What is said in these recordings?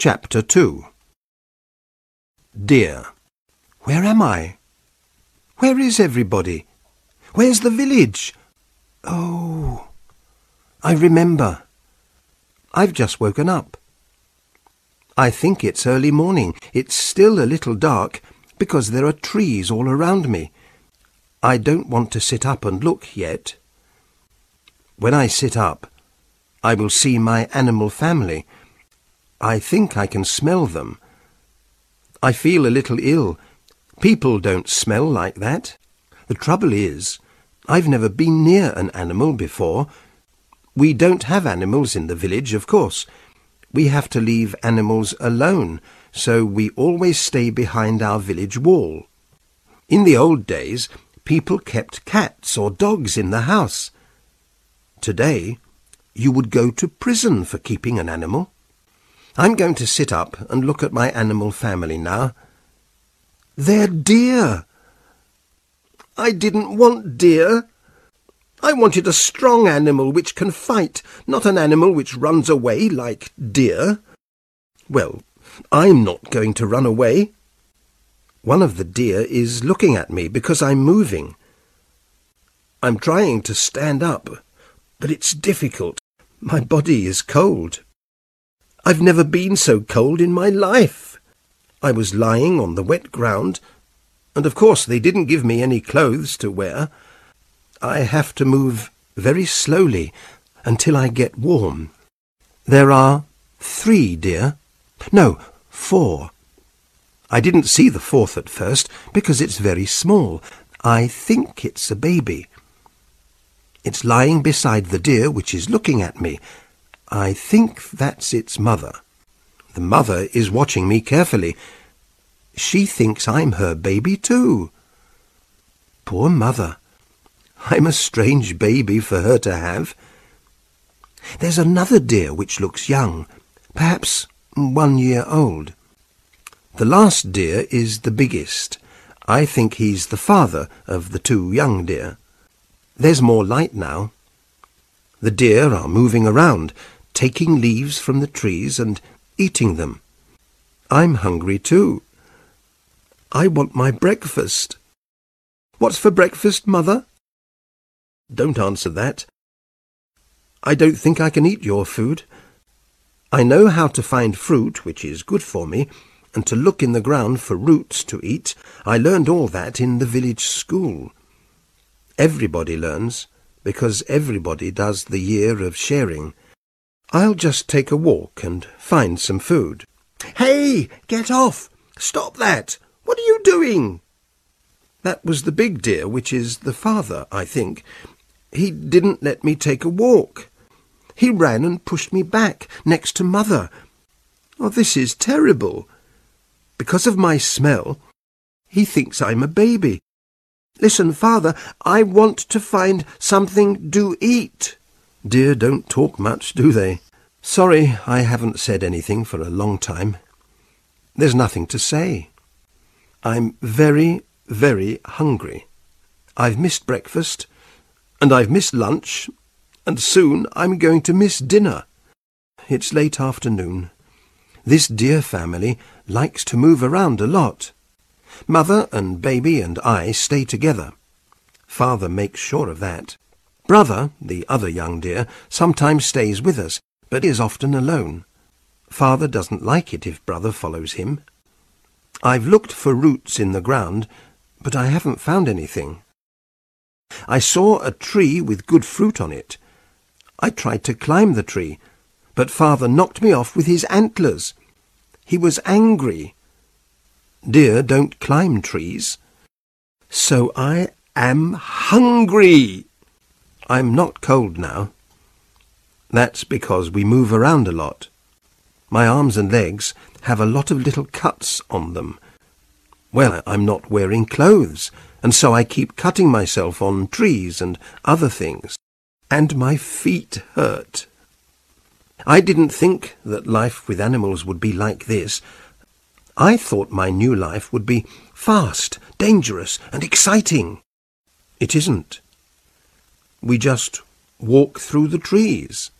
Chapter 2 Deer, where am I? Where is everybody? Where's the village? Oh, I remember. I've just woken up. I think it's early morning. It's still a little dark because there are trees all around me. I don't want to sit up and look yet. When I sit up, I will see my animal family. I think I can smell them. I feel a little ill. People don't smell like that. The trouble is, I've never been near an animal before. We don't have animals in the village, of course. We have to leave animals alone, so we always stay behind our village wall. In the old days, people kept cats or dogs in the house. Today, you would go to prison for keeping an animal. I'm going to sit up and look at my animal family now. They're deer. I didn't want deer. I wanted a strong animal which can fight, not an animal which runs away like deer. Well, I'm not going to run away. One of the deer is looking at me because I'm moving. I'm trying to stand up, but it's difficult. My body is cold. I've never been so cold in my life. I was lying on the wet ground, and of course they didn't give me any clothes to wear. I have to move very slowly until I get warm. There are three deer. No, four. I didn't see the fourth at first because it's very small. I think it's a baby. It's lying beside the deer which is looking at me. I think that's its mother. The mother is watching me carefully. She thinks I'm her baby too. Poor mother. I'm a strange baby for her to have. There's another deer which looks young, perhaps one year old. The last deer is the biggest. I think he's the father of the two young deer. There's more light now. The deer are moving around, taking leaves from the trees and eating them. I'm hungry too. I want my breakfast. What's for breakfast, mother? Don't answer that. I don't think I can eat your food. I know how to find fruit, which is good for me, and to look in the ground for roots to eat. I learned all that in the village school. Everybody learns, because everybody does the year of sharing. I'll just take a walk and find some food. Hey, get off! Stop that! What are you doing? That was the big deer, which is the father, I think. He didn't let me take a walk. He ran and pushed me back, next to mother. Oh, this is terrible. Because of my smell, he thinks I'm a baby. Listen, father, I want to find something to eat. Deer don't talk much, do they? Sorry, I haven't said anything for a long time. There's nothing to say. I'm very, very hungry. I've missed breakfast, and I've missed lunch, and soon I'm going to miss dinner. It's late afternoon. This deer family likes to move around a lot. Mother and baby and I stay together. Father makes sure of that. Brother, the other young deer, sometimes stays with us, but is often alone. Father doesn't like it if brother follows him. I've looked for roots in the ground, but I haven't found anything. I saw a tree with good fruit on it. I tried to climb the tree, but father knocked me off with his antlers. He was angry. Deer don't climb trees. So I am hungry. I'm not cold now. That's because we move around a lot. My arms and legs have a lot of little cuts on them. Well, I'm not wearing clothes, and so I keep cutting myself on trees and other things. And my feet hurt. I didn't think that life with animals would be like this. I thought my new life would be fast, dangerous, and exciting. It isn't. We just walk through the trees.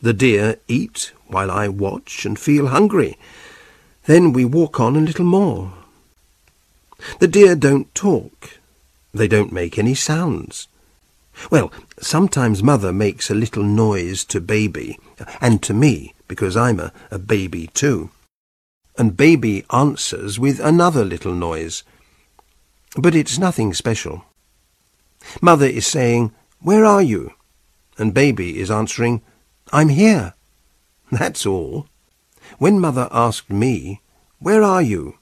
The deer eat while I watch and feel hungry. Then we walk on a little more. The deer don't talk. They don't make any sounds. Well, sometimes mother makes a little noise to baby, and to me, because I'm a, a baby too. And baby answers with another little noise. But it's nothing special. Mother is saying, Where are you? And baby is answering, I'm here. That's all. When mother asked me, Where are you?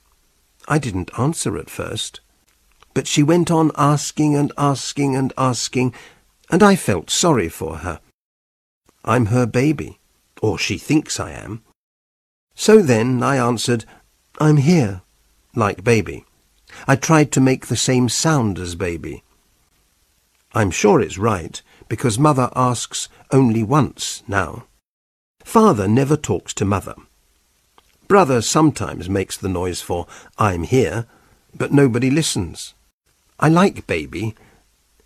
I didn't answer at first. But she went on asking and asking and asking, and I felt sorry for her. I'm her baby, or she thinks I am. So then I answered, I'm here, like baby. I tried to make the same sound as baby. I'm sure it's right, because mother asks only once now. Father never talks to mother. Brother sometimes makes the noise for I'm here, but nobody listens. I like baby.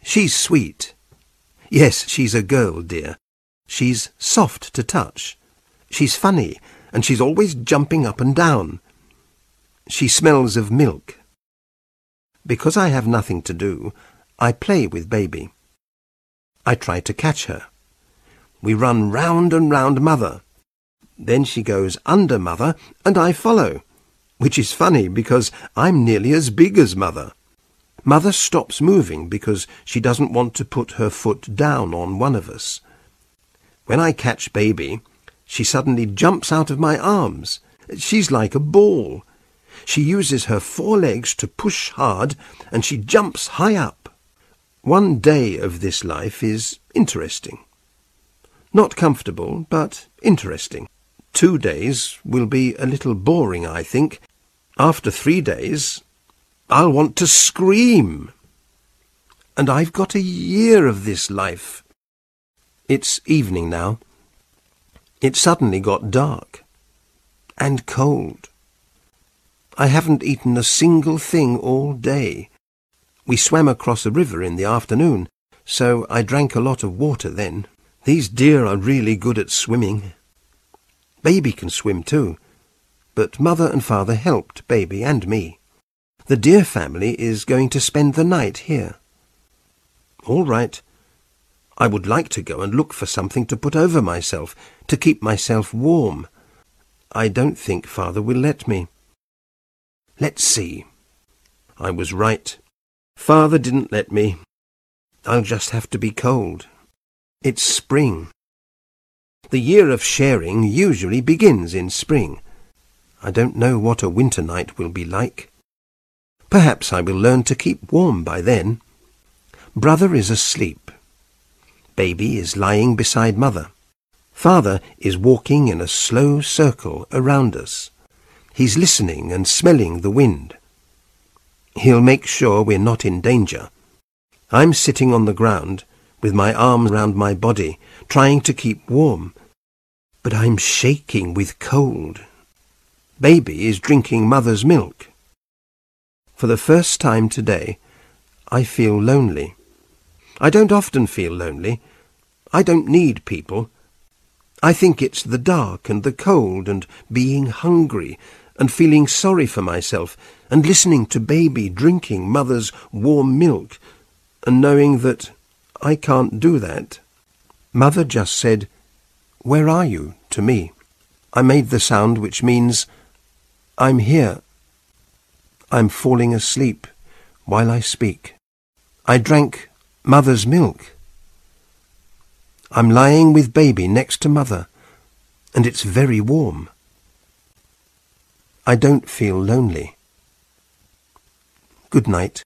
She's sweet. Yes, she's a girl, dear. She's soft to touch. She's funny, and she's always jumping up and down. She smells of milk. Because I have nothing to do, I play with baby. I try to catch her. We run round and round mother. Then she goes under mother, and I follow, which is funny because I'm nearly as big as mother. Mother stops moving because she doesn't want to put her foot down on one of us. When I catch baby, she suddenly jumps out of my arms. She's like a ball. She uses her four legs to push hard, and she jumps high up. One day of this life is interesting. Not comfortable, but interesting. Two days will be a little boring, I think. After three days, I'll want to scream. And I've got a year of this life. It's evening now. It suddenly got dark and cold. I haven't eaten a single thing all day. We swam across a river in the afternoon, so I drank a lot of water then. These deer are really good at swimming. Baby can swim too, but mother and father helped baby and me. The deer family is going to spend the night here. All right. I would like to go and look for something to put over myself, to keep myself warm. I don't think father will let me. Let's see. I was right. Father didn't let me. I'll just have to be cold. It's spring. The year of sharing usually begins in spring. I don't know what a winter night will be like. Perhaps I will learn to keep warm by then. Brother is asleep. Baby is lying beside mother. Father is walking in a slow circle around us. He's listening and smelling the wind. He'll make sure we're not in danger. I'm sitting on the ground with my arms round my body, trying to keep warm. But I'm shaking with cold. Baby is drinking mother's milk. For the first time today, I feel lonely. I don't often feel lonely. I don't need people. I think it's the dark and the cold and being hungry and feeling sorry for myself and listening to baby drinking mother's warm milk and knowing that I can't do that. Mother just said, Where are you? to me. I made the sound which means, I'm here I'm falling asleep while I speak. I drank mother's milk. I'm lying with baby next to mother, and it's very warm. I don't feel lonely. Good night.